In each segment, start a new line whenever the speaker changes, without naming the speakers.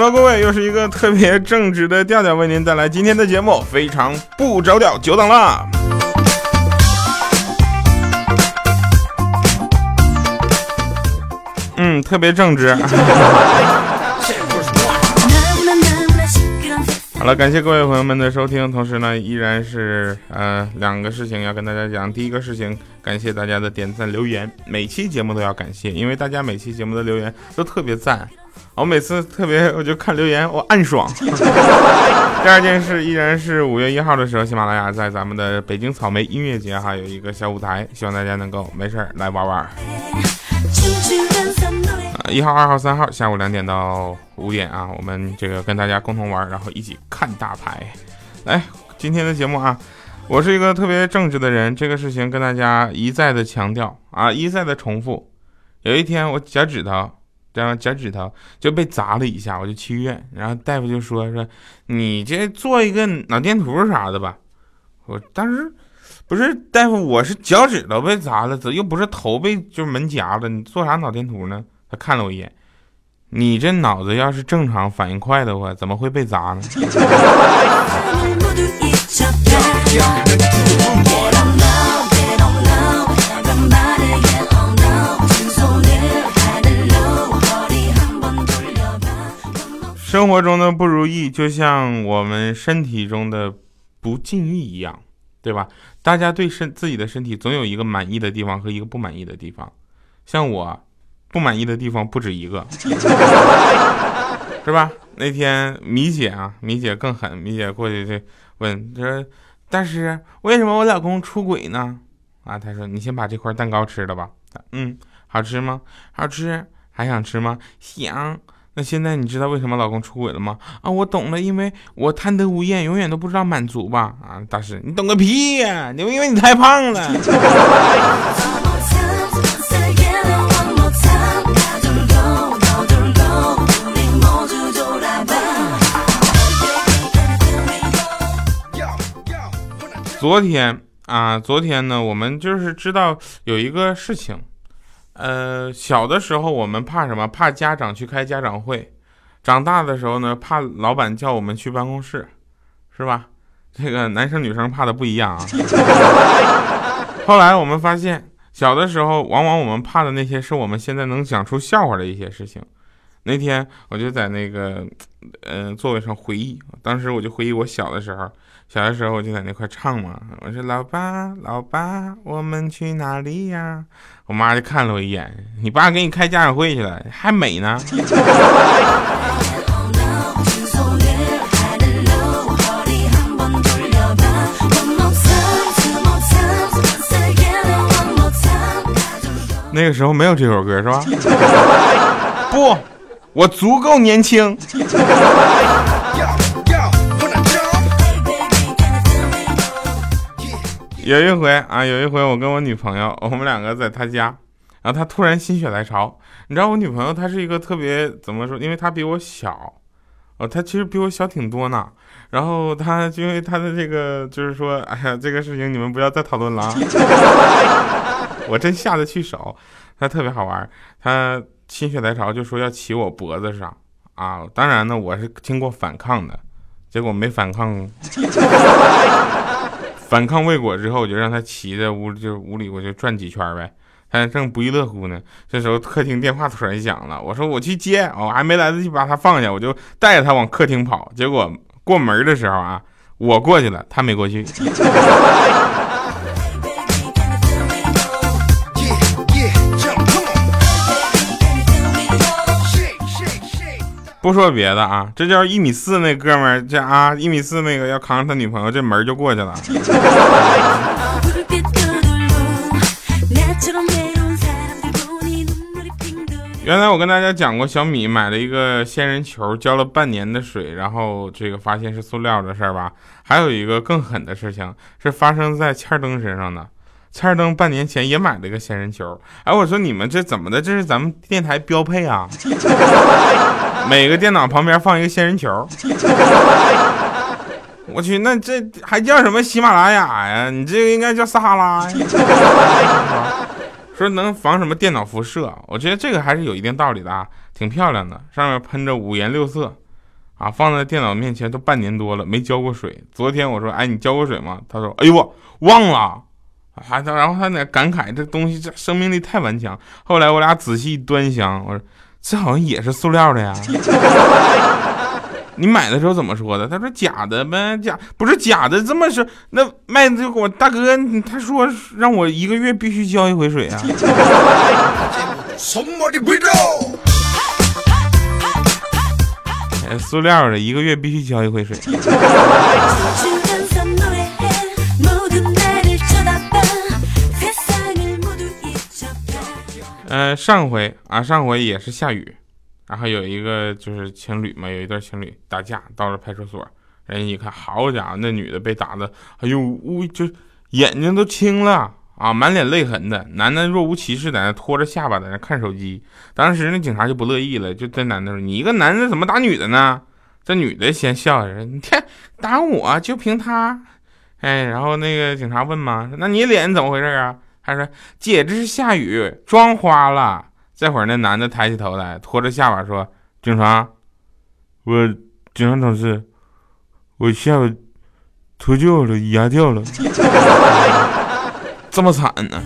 Hello，各位，又是一个特别正直的调调为您带来今天的节目，非常不着调，久等了。嗯，特别正直。好了，感谢各位朋友们的收听，同时呢，依然是呃两个事情要跟大家讲。第一个事情，感谢大家的点赞留言，每期节目都要感谢，因为大家每期节目的留言都特别赞。我每次特别，我就看留言，我暗爽。第二件事依然是五月一号的时候，喜马拉雅在咱们的北京草莓音乐节哈有一个小舞台，希望大家能够没事儿来玩玩。一号、二号、三号下午两点到五点啊，我们这个跟大家共同玩，然后一起看大牌。来，今天的节目啊，我是一个特别正直的人，这个事情跟大家一再的强调啊，一再的重复。有一天我脚趾头。然后脚趾头就被砸了一下，我就去医院，然后大夫就说说你这做一个脑电图啥的吧。我当时不是大夫，我是脚趾头被砸了，又不是头被就是门夹了，你做啥脑电图呢？他看了我一眼，你这脑子要是正常反应快的话，怎么会被砸呢？生活中的不如意，就像我们身体中的不尽意一样，对吧？大家对身自己的身体总有一个满意的地方和一个不满意的地方。像我，不满意的地方不止一个，是吧？那天米姐啊，米姐更狠，米姐过去就问她说：“大师，为什么我老公出轨呢？”啊，她说：“你先把这块蛋糕吃了吧。”嗯，好吃吗？好吃。还想吃吗？想。那现在你知道为什么老公出轨了吗？啊，我懂了，因为我贪得无厌，永远都不知道满足吧？啊，大师，你懂个屁呀！你因为你太胖了。昨天啊，昨天呢，我们就是知道有一个事情。呃，小的时候我们怕什么？怕家长去开家长会。长大的时候呢，怕老板叫我们去办公室，是吧？这个男生女生怕的不一样啊。后来我们发现，小的时候往往我们怕的那些，是我们现在能讲出笑话的一些事情。那天我就在那个，嗯，座位上回忆，当时我就回忆我小的时候。小的时候我就在那块唱嘛，我说老爸老爸，我们去哪里呀？我妈就看了我一眼，你爸给你开家长会去了，还美呢。那个时候没有这首歌是吧？不，我足够年轻。有一回啊，有一回我跟我女朋友，我们两个在她家，然后她突然心血来潮，你知道我女朋友她是一个特别怎么说？因为她比我小，哦，她其实比我小挺多呢。然后她因为她的这个就是说，哎呀，这个事情你们不要再讨论了。我真下得去手，她特别好玩，她心血来潮就说要骑我脖子上啊。当然呢，我是经过反抗的，结果没反抗。反抗未果之后，我就让他骑在屋就屋里，我就转几圈呗。他正不亦乐乎呢，这时候客厅电话突然响了，我说我去接，我还没来得及把他放下，我就带着他往客厅跑。结果过门的时候啊，我过去了，他没过去。不说别的啊，这叫一米四那哥们儿，这啊一米四那个要扛着他女朋友，这门就过去了。原来我跟大家讲过，小米买了一个仙人球，浇了半年的水，然后这个发现是塑料的事儿吧？还有一个更狠的事情，是发生在欠灯身上的。欠灯半年前也买了个仙人球，哎，我说你们这怎么的？这是咱们电台标配啊！每个电脑旁边放一个仙人球。我去，那这还叫什么喜马拉雅呀？你这个应该叫撒哈拉呀。说能防什么电脑辐射？我觉得这个还是有一定道理的啊，挺漂亮的，上面喷着五颜六色啊，放在电脑面前都半年多了，没浇过水。昨天我说，哎，你浇过水吗？他说，哎呦我忘了。还他，然后他那感慨这东西这生命力太顽强。后来我俩仔细端详，我说这好像也是塑料的呀。你买的时候怎么说的？他说假的呗，假不是假的，这么说那卖的就我大哥，他说让我一个月必须浇一回水啊。什么的鬼咒塑料的，一个月必须浇一回水。呃，上回啊，上回也是下雨，然后有一个就是情侣嘛，有一对情侣打架，到了派出所，人家一看，好家伙，那女的被打的，哎呦，呜，就眼睛都青了。啊，满脸泪痕的男的若无其事在那拖着下巴在那看手机。当时那警察就不乐意了，就对男的说：“你一个男的怎么打女的呢？”这女的先笑着：“你看打我就凭他。”哎，然后那个警察问嘛：“那你脸怎么回事啊？”他说：“姐，这是下雨妆花了。”这会儿那男的抬起头来，拖着下巴说：“警察，我警察同志，我下巴脱臼了，牙掉了。”这么惨呢？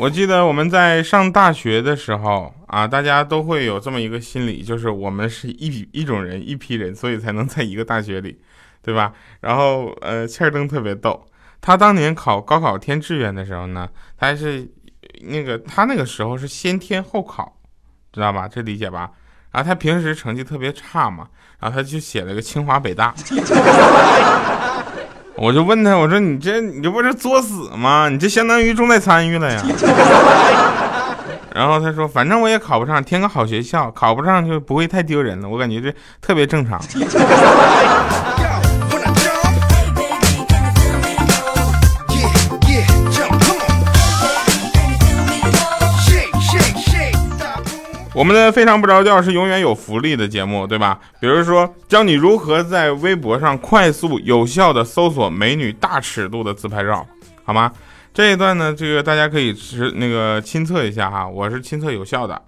我记得我们在上大学的时候啊，大家都会有这么一个心理，就是我们是一一种人，一批人，所以才能在一个大学里，对吧？然后呃，切尔登特别逗。他当年考高考填志愿的时候呢，他是那个他那个时候是先填后考，知道吧？这理解吧？然后他平时成绩特别差嘛，然后他就写了个清华北大。我就问他，我说你这你这不是作死吗？你这相当于重在参与了呀。然后他说，反正我也考不上，填个好学校，考不上就不会太丢人了。我感觉这特别正常。我们的非常不着调是永远有福利的节目，对吧？比如说教你如何在微博上快速有效的搜索美女大尺度的自拍照，好吗？这一段呢，这个大家可以是那个亲测一下哈，我是亲测有效的。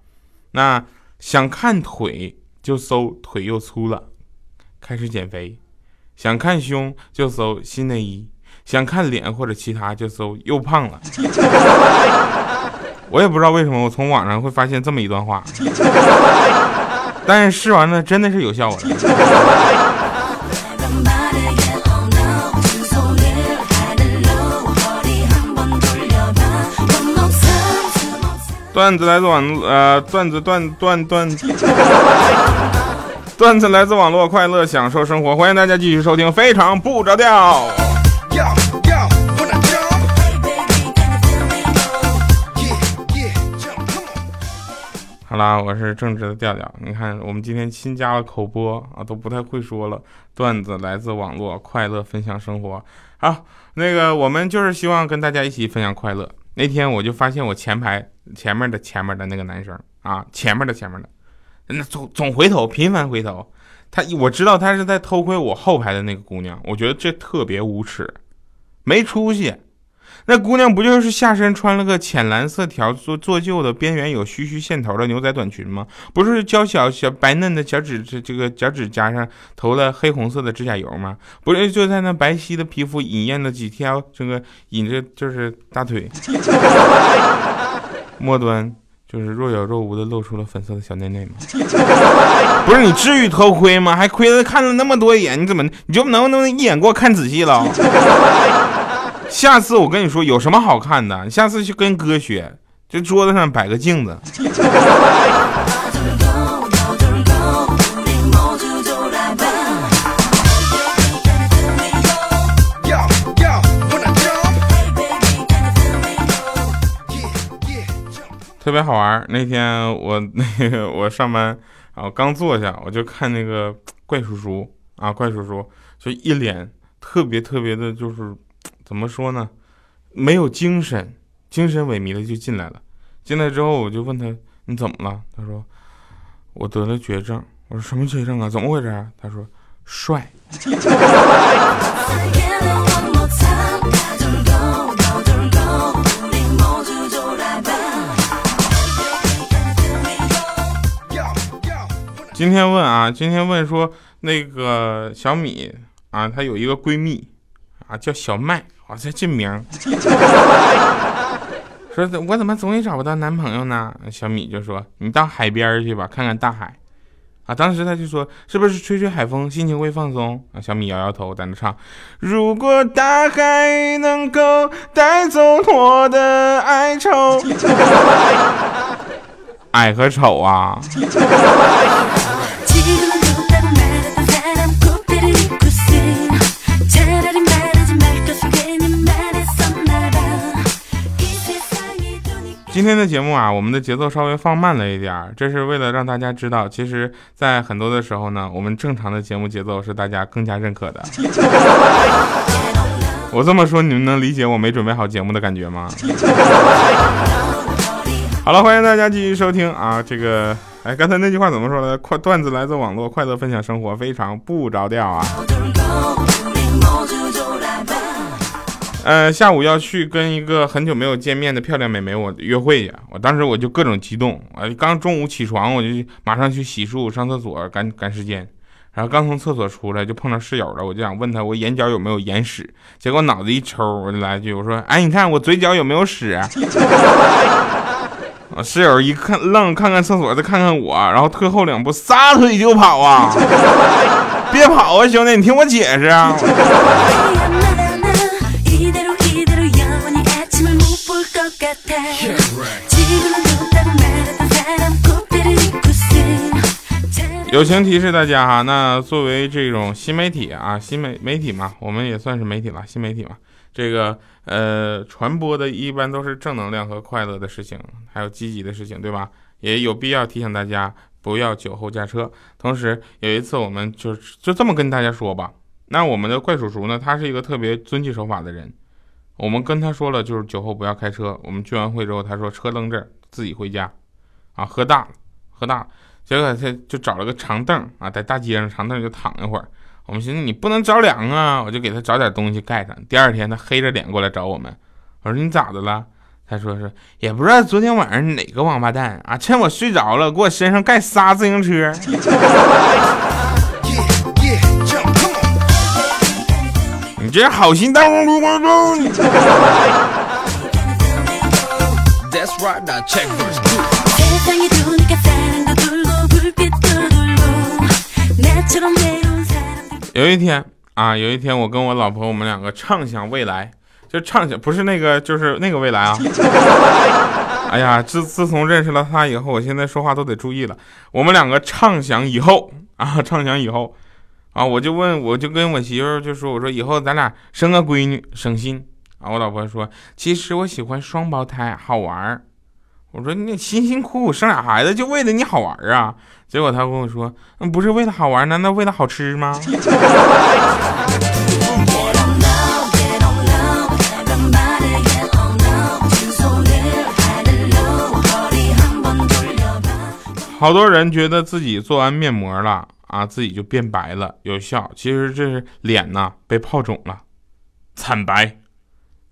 那想看腿就搜腿又粗了，开始减肥；想看胸就搜新内衣；想看脸或者其他就搜又胖了。我也不知道为什么，我从网上会发现这么一段话，但是试完了真的是有效果的。段子来自网呃，段子段段段，段子来自网络，快乐享受生活，欢迎大家继续收听，非常不着调。好啦，我是正直的调调。你看，我们今天新加了口播啊，都不太会说了。段子来自网络，快乐分享生活。好，那个我们就是希望跟大家一起分享快乐。那天我就发现我前排前面的前面的那个男生啊，前面的前面的，那总总回头，频繁回头。他我知道他是在偷窥我后排的那个姑娘，我觉得这特别无耻，没出息。那姑娘不就是下身穿了个浅蓝色条做做旧的边缘有虚虚线头的牛仔短裙吗？不是娇小小白嫩的脚趾这这个脚趾甲上涂了黑红色的指甲油吗？不是就在那白皙的皮肤隐验了几条这个隐着就是大腿，末端就是若有若无的露出了粉色的小内内吗？不是你至于偷窥吗？还窥了看了那么多眼，你怎么你就能不能一眼给我看仔细了？下次我跟你说有什么好看的，下次去跟哥学，就桌子上摆个镜子。特别好玩。那天我那个 我上班，然后刚坐下，我就看那个怪叔叔啊，怪叔叔就一脸特别特别的，就是。怎么说呢？没有精神，精神萎靡的就进来了。进来之后，我就问他：“你怎么了？”他说：“我得了绝症。”我说：“什么绝症啊？怎么回事啊？”他说：“帅。今天问啊，今天问说那个小米啊，她有一个闺蜜啊，叫小麦，哇塞，这名。说我怎么总也找不到男朋友呢？小米就说你到海边去吧，看看大海。啊，当时他就说是不是吹吹海风，心情会放松？啊，小米摇摇头，在那唱。如果大海能够带走我的哀愁，矮和丑啊。今天的节目啊，我们的节奏稍微放慢了一点儿，这是为了让大家知道，其实，在很多的时候呢，我们正常的节目节奏是大家更加认可的。我这么说，你们能理解我没准备好节目的感觉吗？好了，欢迎大家继续收听啊，这个，哎，刚才那句话怎么说的？快段子来自网络，快乐分享生活，非常不着调啊。呃，下午要去跟一个很久没有见面的漂亮美眉我约会去，我当时我就各种激动，啊，刚中午起床我就马上去洗漱上厕所赶赶时间，然后刚从厕所出来就碰到室友了，我就想问他我眼角有没有眼屎，结果脑子一抽我就来一句我说哎你看我嘴角有没有屎？啊室友一看愣看看厕所再看看我，然后退后两步撒腿就跑啊！别跑啊兄弟，你听我解释啊！友情提示大家哈，那作为这种新媒体啊，新媒媒体嘛，我们也算是媒体了，新媒体嘛，这个呃传播的一般都是正能量和快乐的事情，还有积极的事情，对吧？也有必要提醒大家不要酒后驾车。同时有一次我们就就这么跟大家说吧，那我们的怪叔叔呢，他是一个特别遵纪守法的人，我们跟他说了就是酒后不要开车。我们聚完会之后，他说车扔这儿，自己回家，啊，喝大了，喝大了。结果他就找了个长凳啊，在大街上长凳就躺一会儿。我们寻思你不能着凉啊，我就给他找点东西盖上。第二天他黑着脸过来找我们，我说你咋的了？他说是也不知道昨天晚上哪个王八蛋啊，趁我睡着了给我身上盖仨自行车。你这好心大王观众。有一天啊，有一天我跟我老婆，我们两个畅想未来，就畅想不是那个，就是那个未来啊。哎呀，自自从认识了他以后，我现在说话都得注意了。我们两个畅想以后啊，畅想以后啊，我就问，我就跟我媳妇就说，我说以后咱俩生个闺女省心啊。我老婆说，其实我喜欢双胞胎，好玩儿。我说你辛辛苦苦生俩孩子就为了你好玩儿啊？结果他跟我说，嗯，不是为了好玩，难道为了好吃吗？好多人觉得自己做完面膜了啊，自己就变白了，有效。其实这是脸呐被泡肿了，惨白。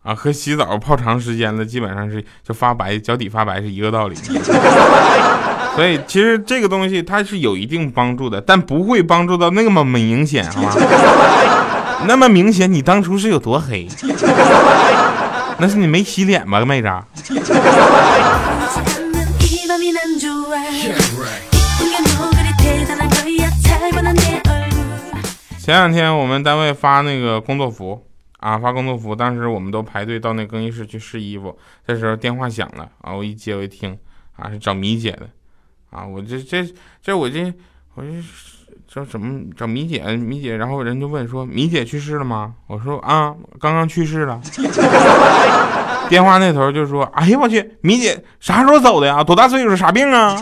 啊，和洗澡泡长时间了，基本上是就发白，脚底发白是一个道理。所以其实这个东西它是有一定帮助的，但不会帮助到那么明显，好吗？那么明显，你当初是有多黑？那是你没洗脸吧，妹子？前两天我们单位发那个工作服。啊，发工作服，当时我们都排队到那更衣室去试衣服。这时候电话响了，啊，我一接我一听，啊，是找米姐的，啊，我这这这我这我这找怎么找米姐？米姐，然后人就问说，米姐去世了吗？我说啊，刚刚去世了。电话那头就说，哎呀我去，米姐啥时候走的呀？多大岁数？啥病啊？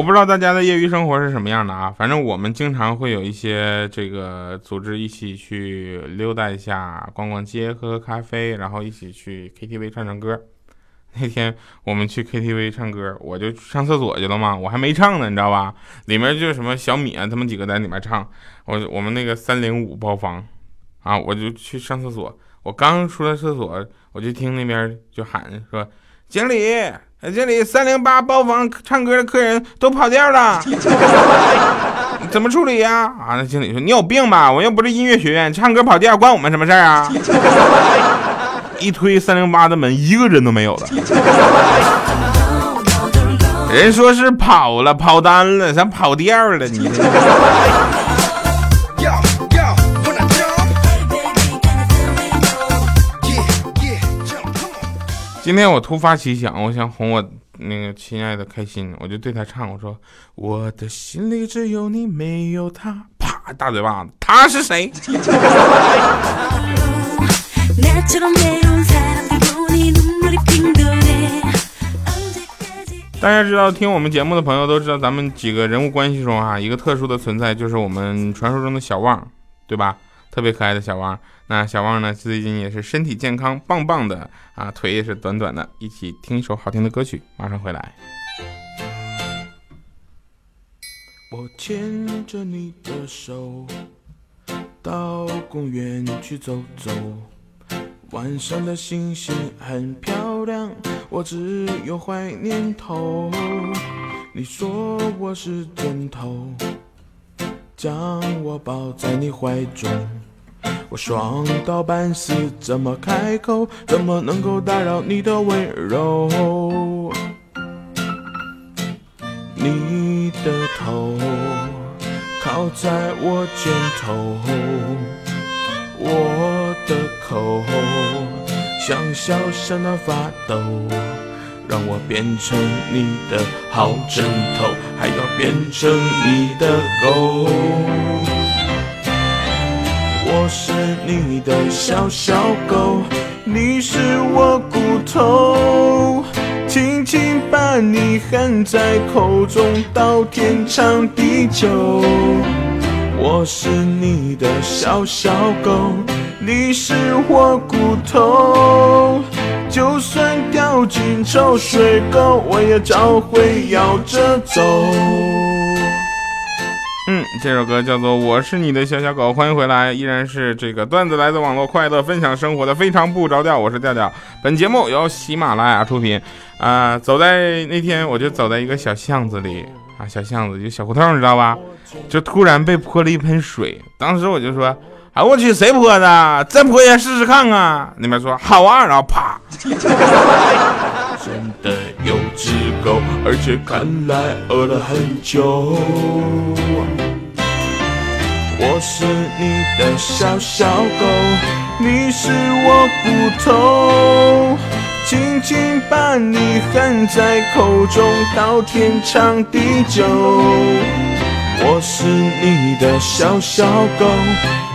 我不知道大家的业余生活是什么样的啊，反正我们经常会有一些这个组织一起去溜达一下，逛逛街，喝喝咖啡，然后一起去 KTV 唱唱歌。那天我们去 KTV 唱歌，我就上厕所去了嘛，我还没唱呢，你知道吧？里面就是什么小米啊，他们几个在里面唱，我我们那个三零五包房，啊，我就去上厕所，我刚出来厕所，我就听那边就喊说，经理。经理，三零八包房唱歌的客人都跑调了，怎么处理呀？啊，那经理说你有病吧？我又不是音乐学院，唱歌跑调关我们什么事儿啊？一推三零八的门，一个人都没有了。人说是跑了，跑单了，咱跑调了，你。今天我突发奇想，我想哄我那个亲爱的开心，我就对他唱，我说：“我的心里只有你，没有他。”啪，大嘴巴子，他是谁？大家知道，听我们节目的朋友都知道，咱们几个人物关系中啊，一个特殊的存在就是我们传说中的小旺，对吧？特别可爱的小汪。那小汪呢？最近也是身体健康，棒棒的啊，腿也是短短的。一起听一首好听的歌曲，马上回来。我牵着你的手，到公园去走走。晚上的星星很漂亮，我只有坏念头。你说我是枕头，将我抱在你怀中。我爽到半死，怎么开口？怎么能够打扰你的温柔？你的头靠在我肩头，我的口像小山的发抖，让我变成你的好枕头，还要变成你的狗。我是你的小小狗，你是我骨头，轻轻把你含在口中，到天长地久。我是你的小小狗，你是我骨头，就算掉进臭水沟，我也照会摇着走。嗯，这首歌叫做《我是你的小小狗》，欢迎回来，依然是这个段子来自网络快乐分享生活的非常不着调，我是调调。本节目由喜马拉雅出品。啊，走在那天我就走在一个小巷子里啊，小巷子就小胡同，你知道吧？就突然被泼了一盆水，当时我就说，哎我去，谁泼的？再泼一下试试看啊！那边说好啊，然后啪。真的有只狗，而且看来饿了很久。我是你的小小狗，你是我骨头，轻轻把你含在口中，到天长地久。我是你的小小狗，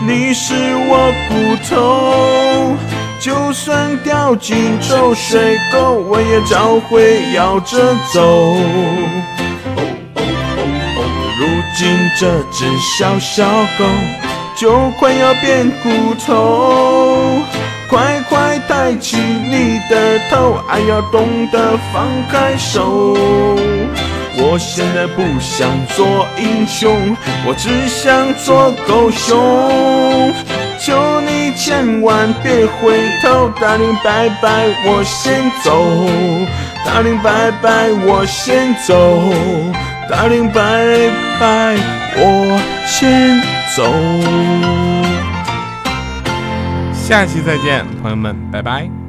你是我骨头。就算掉进臭水沟，我也照会摇着走。哦哦哦哦，如今这只小小狗就快要变骨头，快快抬起你的头，还要懂得放开手。我现在不想做英雄，我只想做狗熊。求你千万别回头，大林拜拜，我先走。大林拜拜，我先走。大林拜拜，我先走。下期再见，朋友们，拜拜。